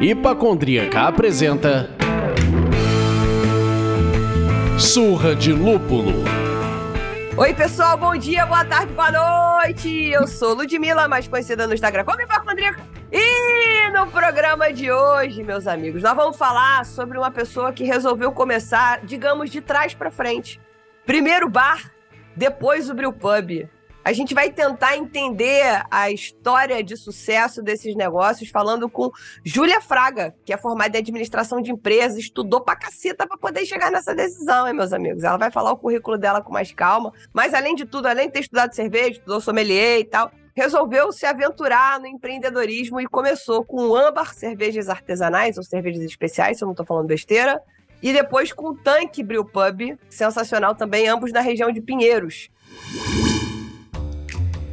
Hipacondríaca apresenta Surra de Lúpulo. Oi, pessoal, bom dia, boa tarde, boa noite. Eu sou Ludmilla, mais conhecida no Instagram como Hipacondríaca. E no programa de hoje, meus amigos, nós vamos falar sobre uma pessoa que resolveu começar, digamos, de trás para frente. Primeiro bar, depois o brewpub. A gente vai tentar entender a história de sucesso desses negócios falando com Júlia Fraga, que é formada em administração de empresas, estudou pra caceta pra poder chegar nessa decisão, hein, meus amigos? Ela vai falar o currículo dela com mais calma, mas além de tudo, além de ter estudado cerveja, estudou sommelier e tal, resolveu se aventurar no empreendedorismo e começou com âmbar, cervejas artesanais ou cervejas especiais, se eu não tô falando besteira, e depois com o Tanque Brew Pub, sensacional também, ambos na região de Pinheiros.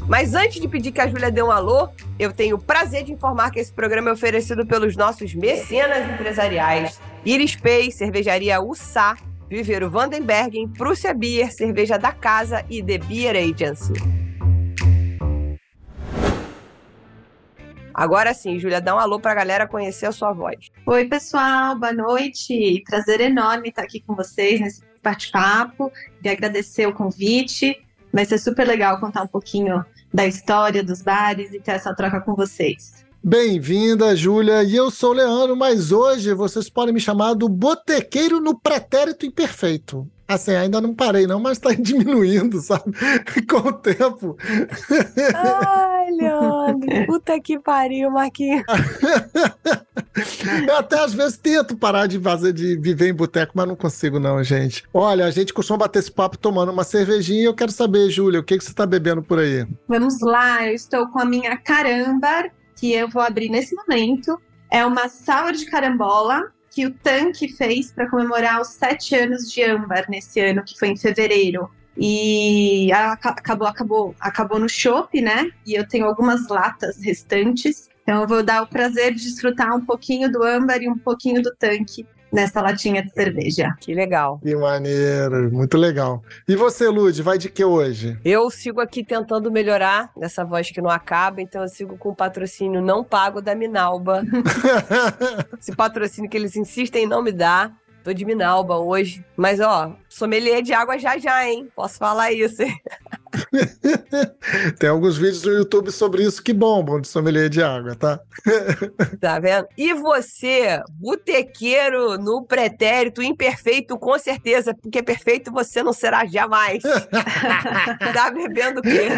Mas antes de pedir que a Júlia dê um alô, eu tenho o prazer de informar que esse programa é oferecido pelos nossos mecenas empresariais. Iris Pay, Cervejaria Ussá, Viveiro Vandenbergen, Prússia Beer, Cerveja da Casa e The Beer Agency. Agora sim, Júlia, dá um alô pra galera conhecer a sua voz. Oi, pessoal, boa noite. Prazer enorme estar aqui com vocês nesse bate-papo e agradecer o convite. Vai ser super legal contar um pouquinho da história dos bares e ter essa troca com vocês. Bem-vinda, Júlia. E eu sou o Leandro, mas hoje vocês podem me chamar do botequeiro no pretérito imperfeito. Assim, ainda não parei, não, mas tá diminuindo, sabe? Com o tempo. Ai, Leandro, puta que pariu, Marquinhos. Eu até às vezes tento parar de fazer de viver em boteco, mas não consigo, não, gente. Olha, a gente costuma bater esse papo tomando uma cervejinha e eu quero saber, Júlia, o que, que você tá bebendo por aí? Vamos lá, eu estou com a minha caramba, que eu vou abrir nesse momento. É uma sour de carambola que o Tanque fez para comemorar os sete anos de âmbar nesse ano, que foi em fevereiro. E acabou, acabou, acabou no chopp, né? E eu tenho algumas latas restantes. Então eu vou dar o prazer de desfrutar um pouquinho do âmbar e um pouquinho do tanque nessa latinha de cerveja. Que legal. Que maneiro, muito legal. E você, Lud, vai de que hoje? Eu sigo aqui tentando melhorar nessa voz que não acaba, então eu sigo com o patrocínio não pago da Minalba. Esse patrocínio que eles insistem em não me dar. Tô de Minalba hoje. Mas, ó, sommelier de água já já, hein? Posso falar isso, hein? Tem alguns vídeos no YouTube sobre isso que bombam de sommelier de água, tá? tá vendo? E você, botequeiro no pretérito, imperfeito, com certeza, porque perfeito você não será jamais. tá bebendo o quê?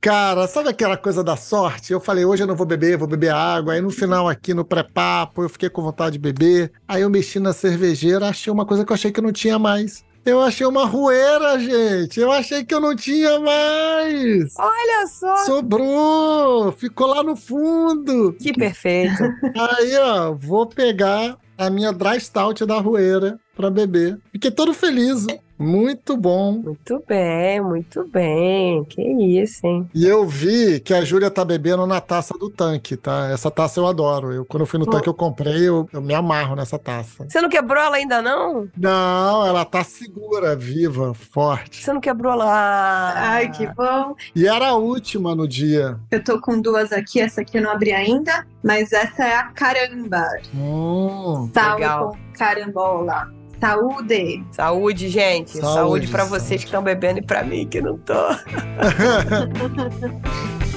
Cara, sabe aquela coisa da sorte? Eu falei, hoje eu não vou beber, vou beber água. Aí no final aqui no pré-papo eu fiquei com vontade de beber. Aí eu mexi na cervejeira, achei uma coisa que eu achei que não tinha mais. Eu achei uma rueira, gente. Eu achei que eu não tinha mais. Olha só. Sobrou. Ficou lá no fundo. Que perfeito. Aí, ó, vou pegar a minha dry stout da rueira para beber. Fiquei todo feliz. Muito bom. Muito bem, muito bem. Que isso, hein? E eu vi que a Júlia tá bebendo na taça do tanque, tá? Essa taça eu adoro. Eu, quando eu fui no tanque, eu comprei, eu, eu, me amarro nessa taça. Você não quebrou ela ainda, não? Não, ela tá segura, viva, forte. Você não quebrou lá? Ai, que bom. E era a última no dia. Eu tô com duas aqui, essa aqui eu não abri ainda, mas essa é a caramba. Hum, Sal com carambola. Saúde! Saúde, gente! Saúde, saúde para vocês que estão bebendo e para mim que não tô.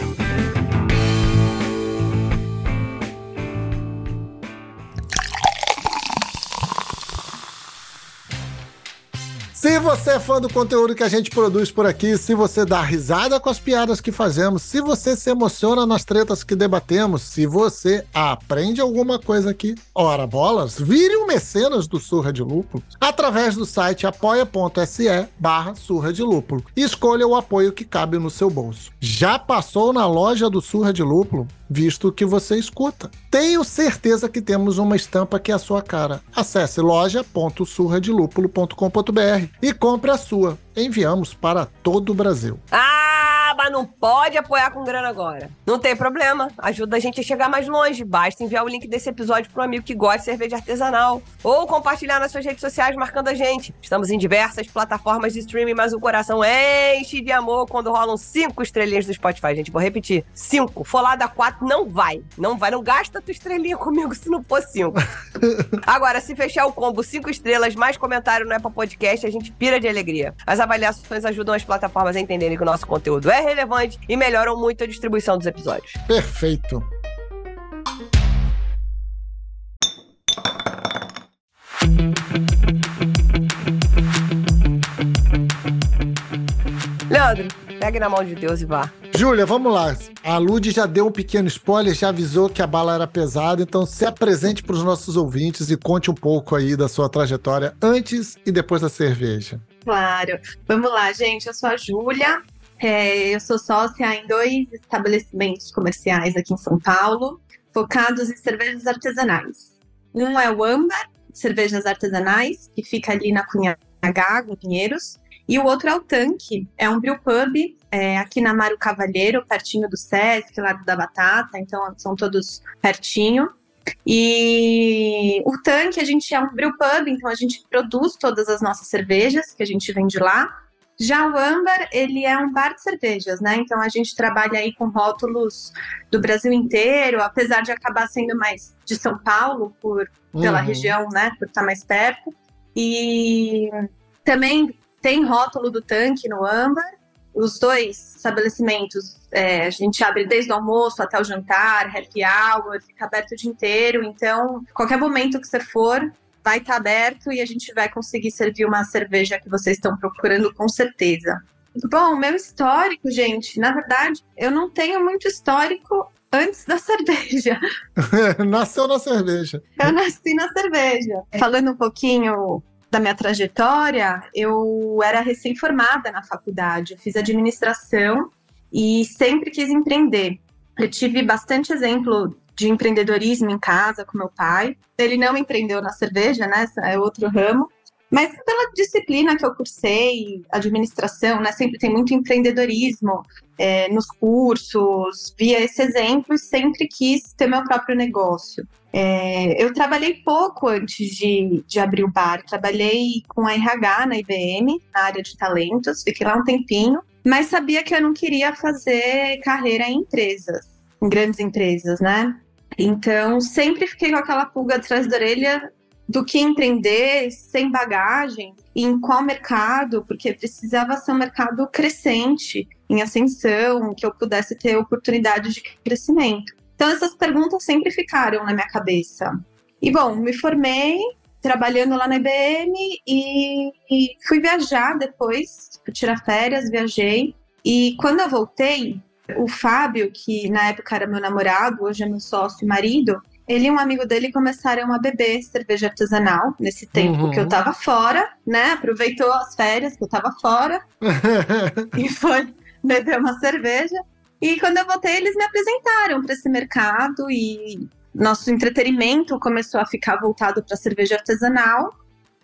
Se você é fã do conteúdo que a gente produz por aqui, se você dá risada com as piadas que fazemos, se você se emociona nas tretas que debatemos, se você aprende alguma coisa aqui, ora bolas, vire um mecenas do Surra de Lúpulo através do site apoia.se barra Surra de Lúpulo e escolha o apoio que cabe no seu bolso. Já passou na loja do Surra de Lúpulo? Visto que você escuta. Tenho certeza que temos uma estampa que é a sua cara. Acesse loja.surradelupulo.com.br e compre a sua. Enviamos para todo o Brasil. Ah, mas não pode apoiar com grana agora. Não tem problema. Ajuda a gente a chegar mais longe. Basta enviar o link desse episódio pro amigo que gosta de cerveja artesanal. Ou compartilhar nas suas redes sociais marcando a gente. Estamos em diversas plataformas de streaming, mas o coração enche de amor quando rolam cinco estrelinhas do Spotify, gente. Vou repetir. Cinco. For lá da quatro, não vai. Não vai. Não gasta tua estrelinha comigo se não for cinco. Agora, se fechar o combo cinco estrelas, mais comentário no Apple Podcast, a gente pira de alegria. As avaliações ajudam as plataformas a entenderem que o nosso conteúdo é relevante e melhoram muito a distribuição dos episódios. Perfeito. Leandro, pegue na mão de Deus e vá. Júlia, vamos lá. A Lud já deu um pequeno spoiler, já avisou que a bala era pesada, então se apresente para os nossos ouvintes e conte um pouco aí da sua trajetória antes e depois da cerveja. Claro. Vamos lá, gente. Eu sou a Júlia. É, eu sou sócia em dois estabelecimentos comerciais aqui em São Paulo, focados em cervejas artesanais. Um é o Âmbar, cervejas artesanais, que fica ali na Cunha em Pinheiros. E o outro é o Tanque, é um brew pub é, aqui na Mário Cavalheiro, pertinho do Sesc, Largo da Batata, então são todos pertinho. E o Tanque, a gente é um brew pub, então a gente produz todas as nossas cervejas que a gente vende lá. Já o Amber, ele é um bar de cervejas, né? Então a gente trabalha aí com rótulos do Brasil inteiro, apesar de acabar sendo mais de São Paulo, por, pela Uhum. região, né? Por estar mais perto. E também tem rótulo do tanque no Amber. Os dois estabelecimentos, é, a gente abre desde o almoço até o jantar, happy hour, fica aberto o dia inteiro. Então, qualquer momento que você for, vai estar aberto e a gente vai conseguir servir uma cerveja que vocês estão procurando com certeza. Bom, meu histórico, gente, na verdade, eu não tenho muito histórico antes da cerveja. Nasceu na cerveja. Eu nasci na cerveja. Falando um pouquinho da minha trajetória, eu era recém-formada na faculdade, eu fiz administração e sempre quis empreender. Eu tive bastante exemplo de empreendedorismo em casa com meu pai. Ele não empreendeu na cerveja, né? É outro ramo. Mas pela disciplina que eu cursei, administração, né? Sempre tem muito empreendedorismo é, nos cursos, via esse exemplo e sempre quis ter meu próprio negócio. É, eu trabalhei pouco antes de, de abrir o bar. Trabalhei com a RH na IBM, na área de talentos, fiquei lá um tempinho, mas sabia que eu não queria fazer carreira em empresas, em grandes empresas, né? Então, sempre fiquei com aquela pulga atrás da orelha do que empreender sem bagagem em qual mercado, porque precisava ser um mercado crescente, em ascensão, que eu pudesse ter oportunidade de crescimento. Então, essas perguntas sempre ficaram na minha cabeça. E, bom, me formei trabalhando lá na IBM e, e fui viajar depois, tirar férias, viajei. E quando eu voltei, o Fábio, que na época era meu namorado, hoje é meu sócio e marido, ele e um amigo dele começaram a beber cerveja artesanal nesse tempo Uhum. que eu tava fora, né? Aproveitou as férias que eu tava fora e foi beber uma cerveja. E quando eu voltei, eles me apresentaram para esse mercado e nosso entretenimento começou a ficar voltado para cerveja artesanal,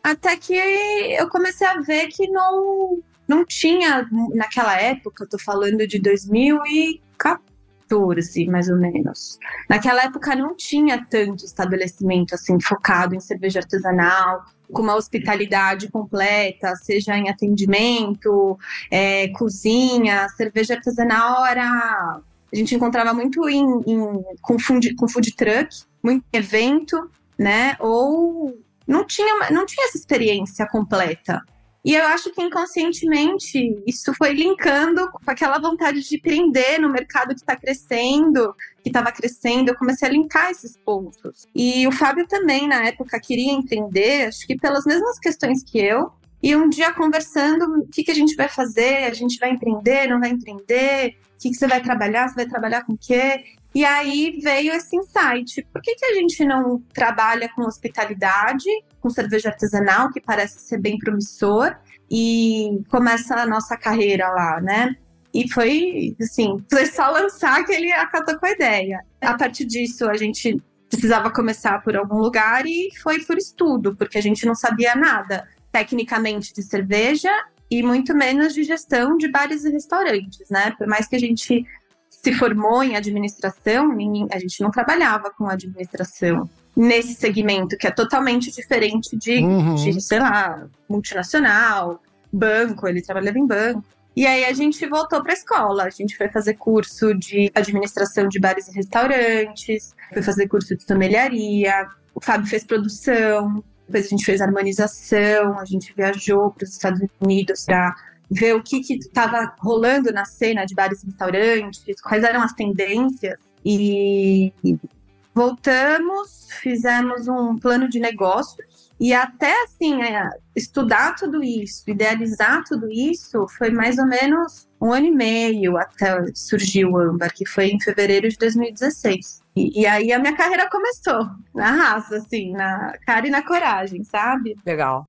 até que eu comecei a ver que não não tinha naquela época, eu tô falando de 2014, mais ou menos. Naquela época não tinha tanto estabelecimento assim focado em cerveja artesanal, com uma hospitalidade completa, seja em atendimento, é, cozinha, cerveja artesanal era. A gente encontrava muito em, em- com, food, com food truck, muito evento, né? Ou não tinha, não tinha essa experiência completa. E eu acho que inconscientemente isso foi linkando com aquela vontade de empreender no mercado que está crescendo, que estava crescendo. Eu comecei a linkar esses pontos. E o Fábio também, na época, queria empreender, acho que pelas mesmas questões que eu. E um dia conversando, o que, que a gente vai fazer? A gente vai empreender, não vai empreender? O que, que você vai trabalhar? Você vai trabalhar com o quê? E aí veio esse insight. Por que, que a gente não trabalha com hospitalidade, com cerveja artesanal, que parece ser bem promissor, e começa a nossa carreira lá, né? E foi, assim, foi só lançar que ele acatou com a ideia. A partir disso, a gente precisava começar por algum lugar e foi por estudo, porque a gente não sabia nada tecnicamente de cerveja e muito menos de gestão de bares e restaurantes, né? Por mais que a gente se formou em administração, a gente não trabalhava com administração nesse segmento que é totalmente diferente de, uhum. de sei lá, multinacional, banco, ele trabalhava em banco. E aí a gente voltou para a escola. A gente foi fazer curso de administração de bares e restaurantes, foi fazer curso de sommeliaria. O Fábio fez produção, depois a gente fez harmonização, a gente viajou para os Estados Unidos para ver o que estava rolando na cena de bares e restaurantes, quais eram as tendências. E voltamos, fizemos um plano de negócios e até assim é, estudar tudo isso, idealizar tudo isso, foi mais ou menos um ano e meio até surgir o Âmbar, que foi em fevereiro de 2016. E, e, aí a minha carreira começou, na raça, assim, na cara e na coragem, sabe? Legal.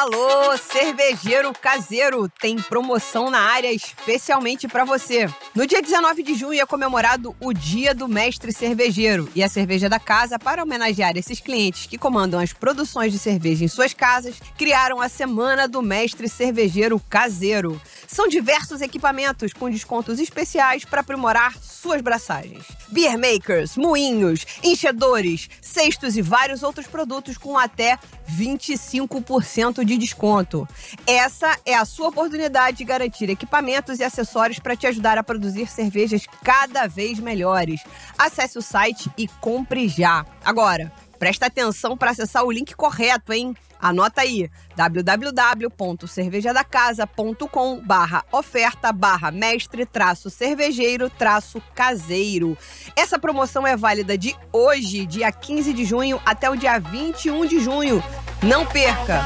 Alô, cervejeiro caseiro! Tem promoção na área especialmente para você. No dia 19 de junho é comemorado o Dia do Mestre Cervejeiro e a Cerveja da Casa, para homenagear esses clientes que comandam as produções de cerveja em suas casas, criaram a Semana do Mestre Cervejeiro Caseiro. São diversos equipamentos com descontos especiais para aprimorar suas braçagens. Beer makers, moinhos, enchedores, cestos e vários outros produtos com até 25% de desconto. Essa é a sua oportunidade de garantir equipamentos e acessórios para te ajudar a produzir cervejas cada vez melhores. Acesse o site e compre já. Agora, presta atenção para acessar o link correto, hein? Anota aí, www.cervejadacasa.com barra oferta barra mestre traço cervejeiro traço caseiro. Essa promoção é válida de hoje, dia 15 de junho, até o dia 21 de junho. Não perca!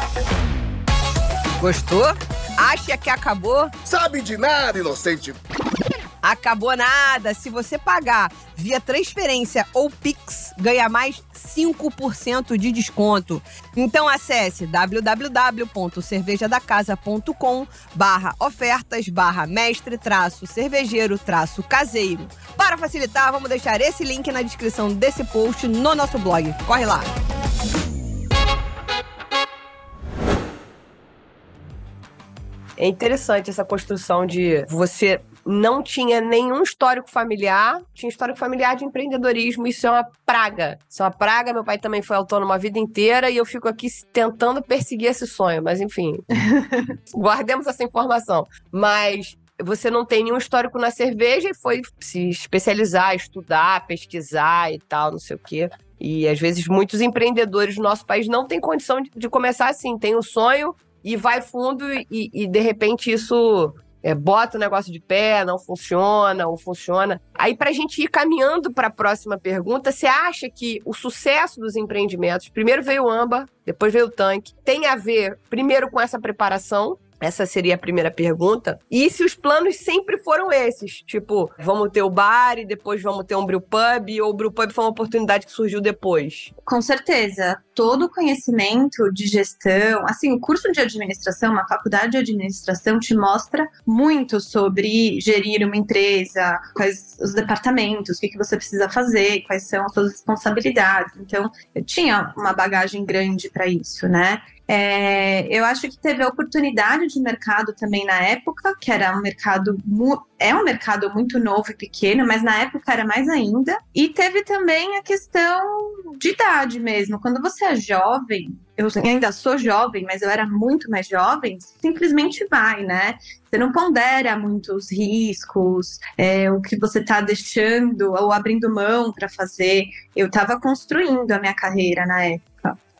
Gostou? Acha que acabou? Sabe de nada, inocente! Acabou nada! Se você pagar via transferência ou Pix, ganha mais 5% de desconto. Então acesse www.cervejadacasa.com barra ofertas barra mestre traço cervejeiro traço caseiro. Para facilitar, vamos deixar esse link na descrição desse post no nosso blog. Corre lá! É interessante essa construção de você não tinha nenhum histórico familiar, tinha histórico familiar de empreendedorismo, isso é uma praga. Isso é uma praga, meu pai também foi autônomo a vida inteira e eu fico aqui tentando perseguir esse sonho, mas enfim, guardemos essa informação. Mas você não tem nenhum histórico na cerveja e foi se especializar, estudar, pesquisar e tal, não sei o quê. E às vezes muitos empreendedores do nosso país não têm condição de, de começar assim, tem um sonho e vai fundo e, e de repente isso é, bota o negócio de pé, não funciona ou funciona. Aí, para a gente ir caminhando para a próxima pergunta, você acha que o sucesso dos empreendimentos, primeiro veio o AMBA, depois veio o tanque, tem a ver, primeiro, com essa preparação essa seria a primeira pergunta. E se os planos sempre foram esses? Tipo, vamos ter o bar e depois vamos ter um brewpub, ou o brewpub foi uma oportunidade que surgiu depois? Com certeza. Todo o conhecimento de gestão, assim, o curso de administração, uma faculdade de administração te mostra muito sobre gerir uma empresa, quais os departamentos, o que, que você precisa fazer, quais são as suas responsabilidades. Então, eu tinha uma bagagem grande para isso, né? É, eu acho que teve a oportunidade de mercado também na época, que era um mercado é um mercado muito novo e pequeno, mas na época era mais ainda. E teve também a questão de idade mesmo. Quando você é jovem, eu ainda sou jovem, mas eu era muito mais jovem, simplesmente vai, né? Você não pondera muitos riscos, é, o que você está deixando ou abrindo mão para fazer. Eu estava construindo a minha carreira na época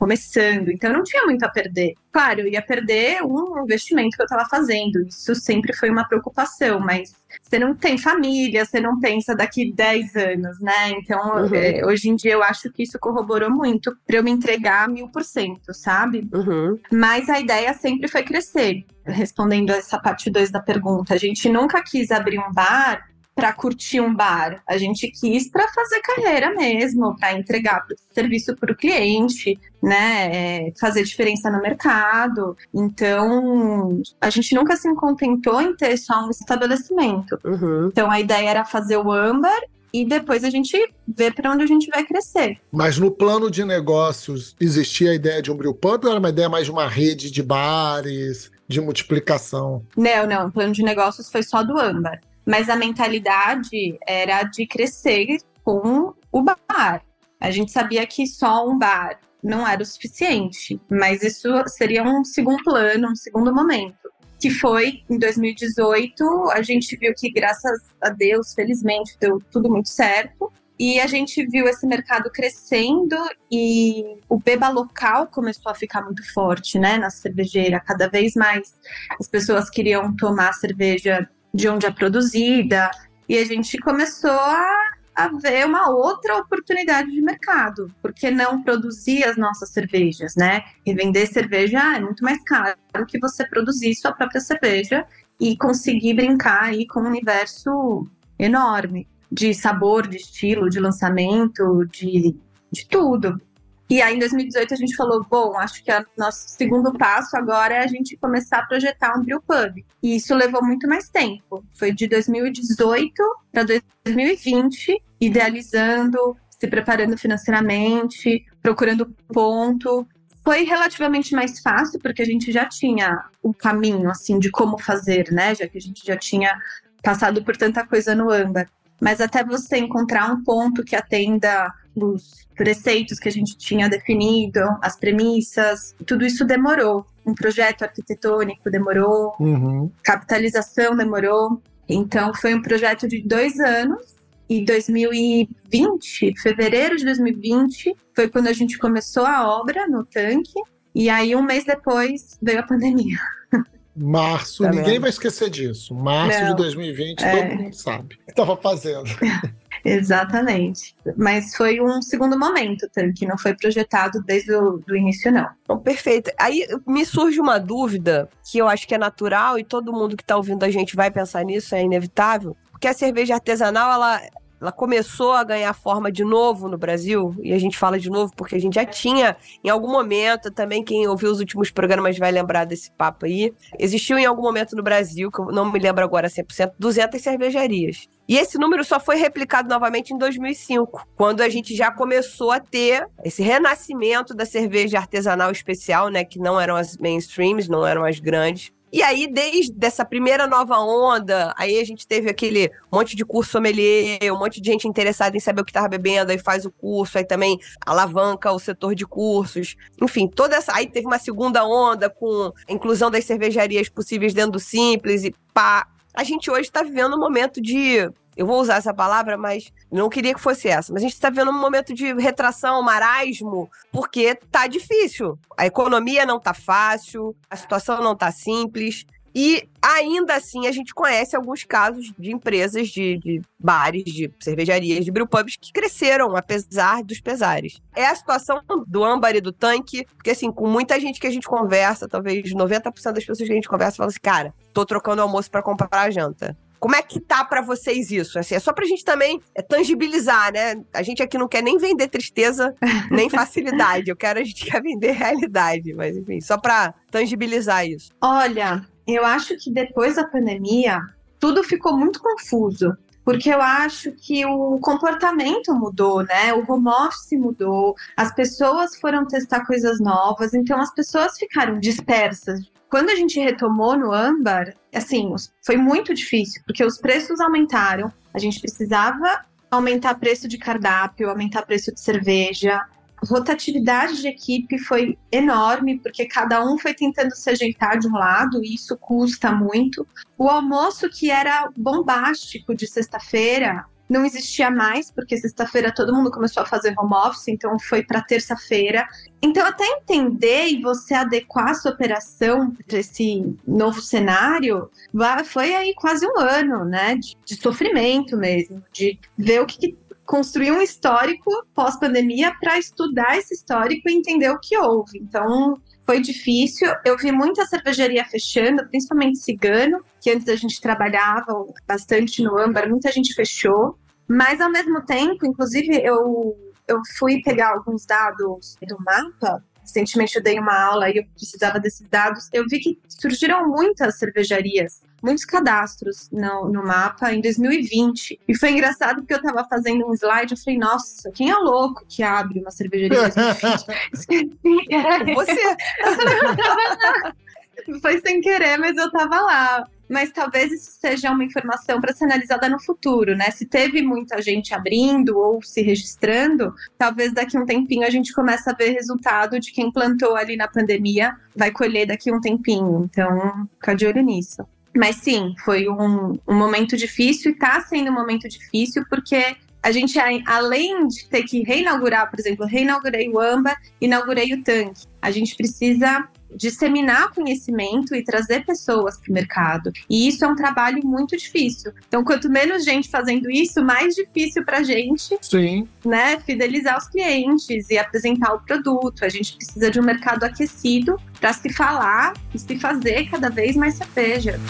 começando, então eu não tinha muito a perder. Claro, eu ia perder um investimento que eu estava fazendo, isso sempre foi uma preocupação, mas você não tem família, você não pensa daqui 10 anos, né? Então, uhum. é, hoje em dia eu acho que isso corroborou muito para eu me entregar mil por cento, sabe? Uhum. Mas a ideia sempre foi crescer. Respondendo essa parte 2 da pergunta, a gente nunca quis abrir um bar para curtir um bar. A gente quis para fazer carreira mesmo, para entregar serviço para o cliente, né? É, fazer diferença no mercado. Então, a gente nunca se contentou em ter só um estabelecimento. Uhum. Então, a ideia era fazer o âmbar e depois a gente vê para onde a gente vai crescer. Mas no plano de negócios, existia a ideia de um brewpub ou era uma ideia mais de uma rede de bares, de multiplicação? Não, não, o plano de negócios foi só do âmbar. Mas a mentalidade era de crescer com o bar. A gente sabia que só um bar não era o suficiente, mas isso seria um segundo plano, um segundo momento. Que foi em 2018, a gente viu que, graças a Deus, felizmente, deu tudo muito certo. E a gente viu esse mercado crescendo e o beba local começou a ficar muito forte, né, na cervejeira. Cada vez mais as pessoas queriam tomar cerveja de onde é produzida. E a gente começou a haver uma outra oportunidade de mercado. Por que não produzir as nossas cervejas, né? E vender cerveja é muito mais caro que você produzir sua própria cerveja e conseguir brincar aí com um universo enorme de sabor, de estilo, de lançamento, de, de tudo. E aí, em 2018, a gente falou: bom, acho que o nosso segundo passo agora é a gente começar a projetar um brewpub. E isso levou muito mais tempo. Foi de 2018 para 2020, idealizando, se preparando financeiramente, procurando ponto. Foi relativamente mais fácil, porque a gente já tinha o caminho, assim, de como fazer, né? Já que a gente já tinha passado por tanta coisa no âmbar. Mas até você encontrar um ponto que atenda os preceitos que a gente tinha definido, as premissas, tudo isso demorou. Um projeto arquitetônico demorou, uhum. capitalização demorou. Então, foi um projeto de dois anos. E 2020, fevereiro de 2020, foi quando a gente começou a obra no tanque. E aí, um mês depois, veio a pandemia. Março, tá ninguém vai esquecer disso. Março Não, de 2020, é... todo mundo sabe o que estava fazendo. Exatamente. Mas foi um segundo momento, que não foi projetado desde o do início, não. Perfeito. Aí me surge uma dúvida que eu acho que é natural e todo mundo que está ouvindo a gente vai pensar nisso, é inevitável. Porque a cerveja artesanal, ela, ela começou a ganhar forma de novo no Brasil, e a gente fala de novo porque a gente já tinha, em algum momento, também quem ouviu os últimos programas vai lembrar desse papo aí, existiu em algum momento no Brasil, que eu não me lembro agora 100%, 200 cervejarias. E esse número só foi replicado novamente em 2005, quando a gente já começou a ter esse renascimento da cerveja artesanal especial, né, que não eram as mainstreams, não eram as grandes, e aí, desde essa primeira nova onda, aí a gente teve aquele monte de curso sommelier, um monte de gente interessada em saber o que estava bebendo, aí faz o curso, aí também alavanca o setor de cursos. Enfim, toda essa. Aí teve uma segunda onda com a inclusão das cervejarias possíveis dentro do Simples e pá. A gente hoje está vivendo um momento de eu vou usar essa palavra, mas não queria que fosse essa. Mas a gente está vendo um momento de retração, marasmo, porque tá difícil. A economia não tá fácil, a situação não tá simples. E ainda assim a gente conhece alguns casos de empresas de, de bares, de cervejarias, de brewpubs que cresceram, apesar dos pesares. É a situação do âmbar e do tanque, porque assim, com muita gente que a gente conversa, talvez 90% das pessoas que a gente conversa falam assim, cara, tô trocando almoço para comprar a janta. Como é que tá para vocês isso? Assim, é só pra gente também é, tangibilizar, né? A gente aqui não quer nem vender tristeza, nem facilidade. Eu quero, a gente quer vender realidade, mas enfim, só pra tangibilizar isso. Olha, eu acho que depois da pandemia, tudo ficou muito confuso porque eu acho que o comportamento mudou, né? O home office mudou, as pessoas foram testar coisas novas, então as pessoas ficaram dispersas quando a gente retomou no âmbar, assim, foi muito difícil, porque os preços aumentaram, a gente precisava aumentar preço de cardápio, aumentar preço de cerveja. Rotatividade de equipe foi enorme, porque cada um foi tentando se ajeitar de um lado, e isso custa muito. O almoço, que era bombástico de sexta-feira, não existia mais, porque sexta-feira todo mundo começou a fazer home office, então foi para terça-feira. Então, até entender e você adequar a sua operação para esse novo cenário, foi aí quase um ano, né? De, de sofrimento mesmo, de ver o que, que construir um histórico pós-pandemia para estudar esse histórico e entender o que houve. Então, foi difícil. Eu vi muita cervejaria fechando, principalmente cigano, que antes a gente trabalhava bastante no âmbar, muita gente fechou. Mas, ao mesmo tempo, inclusive, eu, eu fui pegar alguns dados do mapa recentemente eu dei uma aula e eu precisava desses dados, eu vi que surgiram muitas cervejarias muitos cadastros no, no mapa em 2020. E foi engraçado porque eu estava fazendo um slide, eu falei, nossa, quem é louco que abre uma cervejaria em 2020? Você. foi sem querer, mas eu tava lá. Mas talvez isso seja uma informação para ser analisada no futuro, né? Se teve muita gente abrindo ou se registrando, talvez daqui um tempinho a gente comece a ver resultado de quem plantou ali na pandemia, vai colher daqui a um tempinho. Então, fica de olho nisso. Mas sim, foi um, um momento difícil e está sendo um momento difícil porque a gente, além de ter que reinaugurar, por exemplo, reinaugurei o AMBA, inaugurei o tanque, a gente precisa disseminar conhecimento e trazer pessoas para o mercado. E isso é um trabalho muito difícil. Então, quanto menos gente fazendo isso, mais difícil para a gente Sim. Né, fidelizar os clientes e apresentar o produto. A gente precisa de um mercado aquecido para se falar e se fazer cada vez mais cerveja.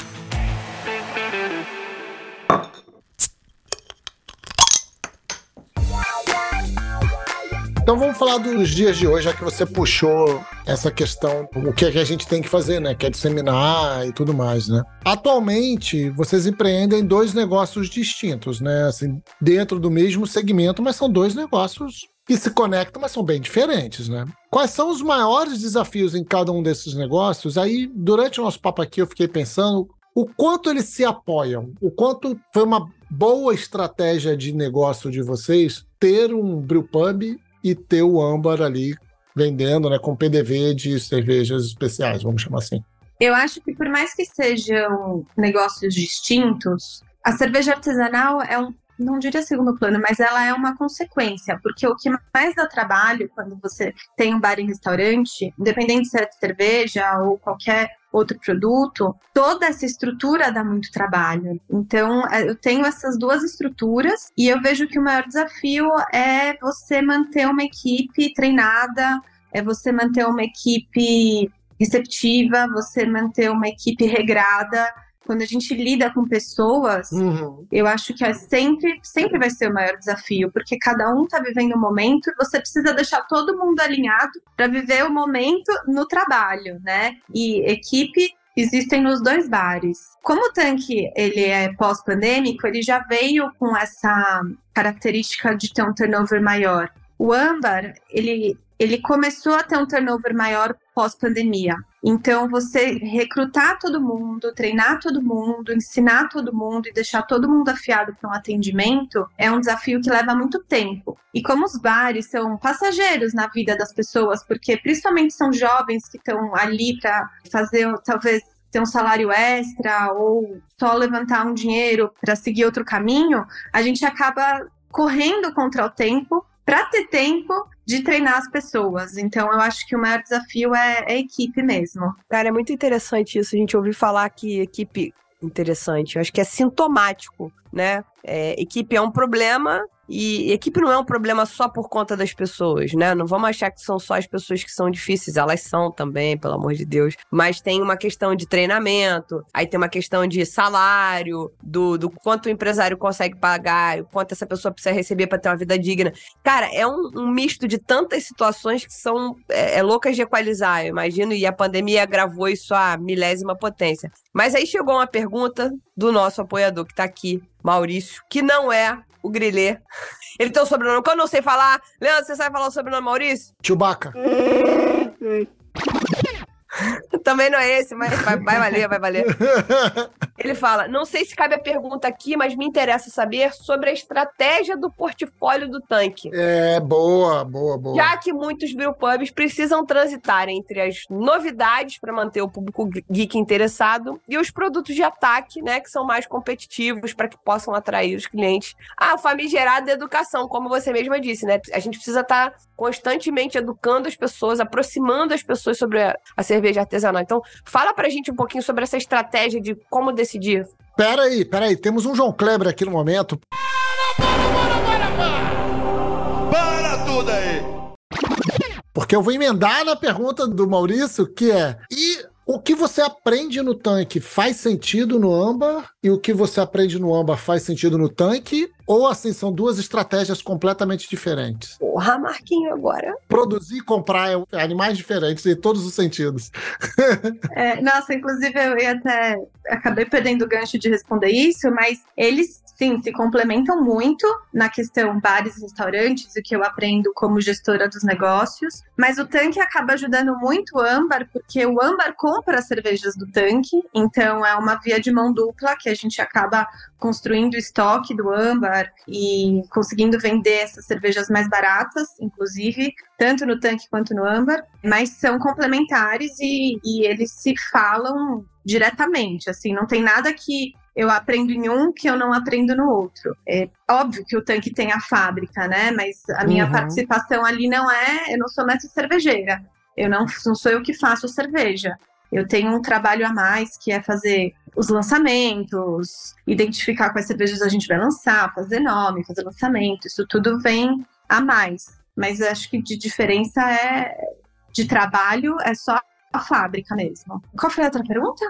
Então vamos falar dos dias de hoje, já que você puxou essa questão, o que, é que a gente tem que fazer, né? Que é disseminar e tudo mais, né? Atualmente, vocês empreendem dois negócios distintos, né? Assim, dentro do mesmo segmento, mas são dois negócios que se conectam, mas são bem diferentes, né? Quais são os maiores desafios em cada um desses negócios? Aí, durante o nosso papo aqui, eu fiquei pensando o quanto eles se apoiam, o quanto foi uma boa estratégia de negócio de vocês ter um brewpub e ter o âmbar ali vendendo, né, com PDV de cervejas especiais, vamos chamar assim. Eu acho que por mais que sejam negócios distintos, a cerveja artesanal é um não diria segundo plano, mas ela é uma consequência, porque o que mais dá trabalho quando você tem um bar em restaurante, independente se é de cerveja ou qualquer outro produto, toda essa estrutura dá muito trabalho. Então, é, eu tenho essas duas estruturas e eu vejo que o maior desafio é você manter uma equipe treinada, é você manter uma equipe receptiva, você manter uma equipe regrada quando a gente lida com pessoas, uhum. eu acho que é sempre, sempre vai ser o maior desafio, porque cada um está vivendo um momento e você precisa deixar todo mundo alinhado para viver o momento no trabalho, né? E equipe existem nos dois bares. Como o tanque ele é pós-pandêmico, ele já veio com essa característica de ter um turnover maior. O âmbar, ele, ele começou a ter um turnover maior pós-pandemia. Então, você recrutar todo mundo, treinar todo mundo, ensinar todo mundo e deixar todo mundo afiado para um atendimento é um desafio que leva muito tempo. E como os bares são passageiros na vida das pessoas, porque principalmente são jovens que estão ali para fazer talvez ter um salário extra ou só levantar um dinheiro para seguir outro caminho, a gente acaba correndo contra o tempo para ter tempo de treinar as pessoas. Então, eu acho que o maior desafio é, é a equipe mesmo. Cara, é muito interessante isso. A gente ouviu falar que equipe interessante. Eu acho que é sintomático, né? É, equipe é um problema e equipe não é um problema só por conta das pessoas, né? Não vamos achar que são só as pessoas que são difíceis, elas são também, pelo amor de Deus. Mas tem uma questão de treinamento, aí tem uma questão de salário, do, do quanto o empresário consegue pagar, o quanto essa pessoa precisa receber para ter uma vida digna. Cara, é um, um misto de tantas situações que são é, é loucas de equalizar, eu imagino, e a pandemia agravou isso à milésima potência. Mas aí chegou uma pergunta do nosso apoiador que está aqui, Maurício, que não é o Grilê. Ele tem o sobrenome que eu não sei falar. Leandro, você sabe falar o sobrenome Maurício? Chewbacca. Também não é esse, mas vai, vai valer, vai valer. Ele fala: Não sei se cabe a pergunta aqui, mas me interessa saber sobre a estratégia do portfólio do tanque. É, boa, boa, boa. Já que muitos brewpubs precisam transitar entre as novidades para manter o público geek interessado e os produtos de ataque, né, que são mais competitivos para que possam atrair os clientes. A famigerada educação, como você mesma disse, né? A gente precisa estar tá constantemente educando as pessoas, aproximando as pessoas sobre a, a cerveja artesanal. Então, fala pra gente um pouquinho sobre essa estratégia de como decidir. Pera aí, pera aí. Temos um João Kleber aqui no momento. Para, para, para, para, para! Para tudo aí! Porque eu vou emendar na pergunta do Maurício, que é: e o que você aprende no tanque faz sentido no âmbar e o que você aprende no âmbar faz sentido no tanque Ou assim, são duas estratégias completamente diferentes? Porra, Marquinho, agora. Produzir e comprar é animais diferentes em todos os sentidos. é, nossa, inclusive eu ia até. Acabei perdendo o gancho de responder isso, mas eles sim se complementam muito na questão bares e restaurantes, o que eu aprendo como gestora dos negócios. Mas o tanque acaba ajudando muito o âmbar, porque o âmbar compra as cervejas do tanque, então é uma via de mão dupla que a gente acaba construindo estoque do âmbar e conseguindo vender essas cervejas mais baratas, inclusive, tanto no tanque quanto no âmbar, mas são complementares e, e eles se falam diretamente, assim, não tem nada que eu aprendo em um que eu não aprendo no outro. É óbvio que o tanque tem a fábrica, né? Mas a minha uhum. participação ali não é. Eu não sou mestre cervejeira. Eu não, não sou eu que faço cerveja. Eu tenho um trabalho a mais que é fazer os lançamentos, identificar quais cervejas a gente vai lançar, fazer nome, fazer lançamento. Isso tudo vem a mais. Mas acho que de diferença é de trabalho é só a fábrica mesmo. Qual foi a outra pergunta?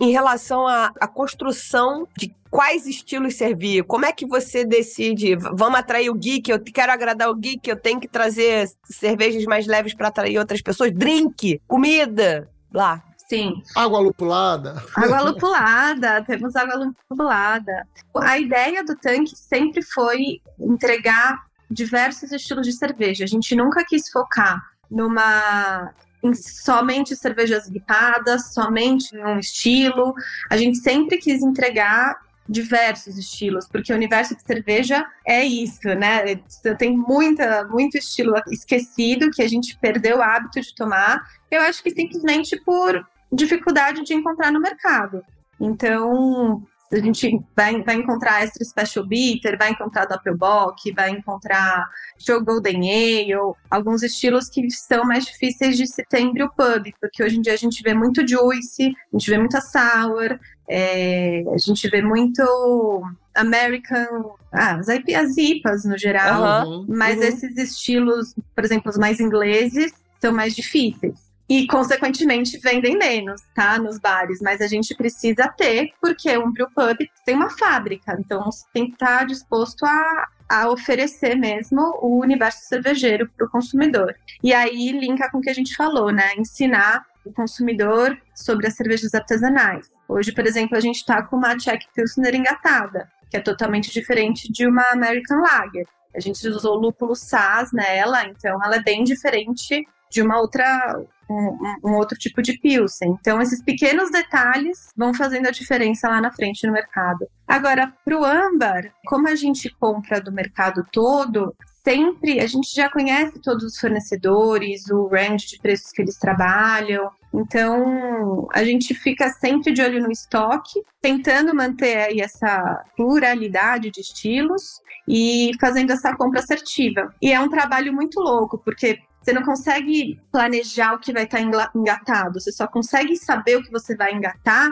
Em relação à, à construção de quais estilos servir, como é que você decide? Vamos atrair o geek, eu quero agradar o geek, eu tenho que trazer cervejas mais leves para atrair outras pessoas, drink, comida, lá. Sim. Água lupulada. Água lupulada, temos água lupulada. A ideia do tanque sempre foi entregar diversos estilos de cerveja. A gente nunca quis focar numa em somente cervejas guipadas, somente em um estilo. A gente sempre quis entregar diversos estilos, porque o universo de cerveja é isso, né? Tem muita, muito estilo esquecido que a gente perdeu o hábito de tomar. Eu acho que simplesmente por dificuldade de encontrar no mercado. Então, a gente vai, vai encontrar Extra Special Bitter, vai encontrar Doppelbock, vai encontrar Show Golden Ale, alguns estilos que são mais difíceis de se ter em pub, porque hoje em dia a gente vê muito Juice, a gente vê muita Sour, é, a gente vê muito American, ah, as, as IPAs no geral, uhum, mas uhum. esses estilos, por exemplo, os mais ingleses, são mais difíceis e, consequentemente, vendem menos, tá? Nos bares. Mas a gente precisa ter, porque um brew pub tem uma fábrica. Então, tem que estar disposto a, a oferecer mesmo o universo cervejeiro para o consumidor. E aí, linka com o que a gente falou, né? Ensinar o consumidor sobre as cervejas artesanais. Hoje, por exemplo, a gente está com uma Czech Pilsner engatada, que é totalmente diferente de uma American Lager. A gente usou lúpulo SAS nela, então ela é bem diferente de uma outra um, um, outro tipo de pilsen. Então, esses pequenos detalhes vão fazendo a diferença lá na frente no mercado. Agora, para o âmbar, como a gente compra do mercado todo, sempre a gente já conhece todos os fornecedores, o range de preços que eles trabalham. Então, a gente fica sempre de olho no estoque, tentando manter aí essa pluralidade de estilos e fazendo essa compra assertiva. E é um trabalho muito louco, porque você não consegue planejar o que vai estar engatado, você só consegue saber o que você vai engatar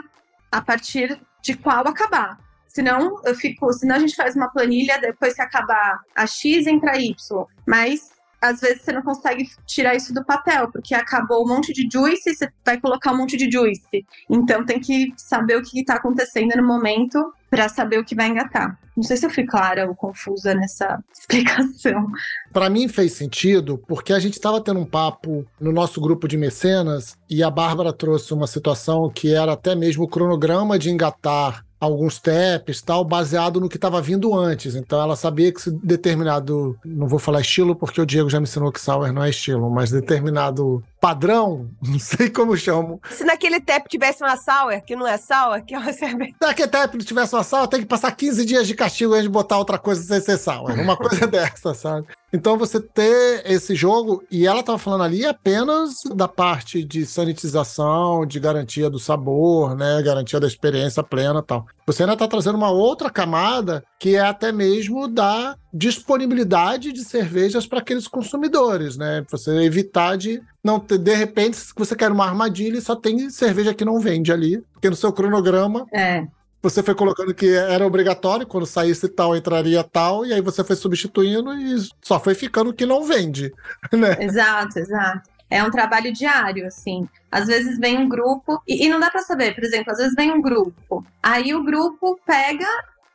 a partir de qual acabar. Senão, eu fico, senão a gente faz uma planilha, depois que acabar a X entra Y. Mas às vezes você não consegue tirar isso do papel, porque acabou um monte de juice você vai colocar um monte de juice. Então tem que saber o que está acontecendo no momento para saber o que vai engatar. Não sei se eu fui clara ou confusa nessa explicação. Para mim fez sentido, porque a gente estava tendo um papo no nosso grupo de mecenas e a Bárbara trouxe uma situação que era até mesmo o cronograma de engatar alguns taps tal, baseado no que estava vindo antes. Então ela sabia que se determinado, não vou falar estilo porque o Diego já me ensinou que sour não é estilo, mas determinado padrão, não sei como chamo. Se naquele tap tivesse uma sour, que não é sour, que é uma cerveja. Se naquele tap tivesse uma sour, tem que passar 15 dias de castigo antes de botar outra coisa sem ser sour. Uma coisa dessa, sabe? Então você ter esse jogo, e ela estava falando ali apenas da parte de sanitização, de garantia do sabor, né? Garantia da experiência plena e tal. Você ainda está trazendo uma outra camada que é até mesmo da disponibilidade de cervejas para aqueles consumidores, né? Você evitar de não ter, de repente, você quer uma armadilha, só tem cerveja que não vende ali, porque no seu cronograma é você foi colocando que era obrigatório, quando saísse tal, entraria tal, e aí você foi substituindo e só foi ficando que não vende, né? Exato, exato. É um trabalho diário, assim. Às vezes vem um grupo, e, e não dá para saber, por exemplo, às vezes vem um grupo, aí o grupo pega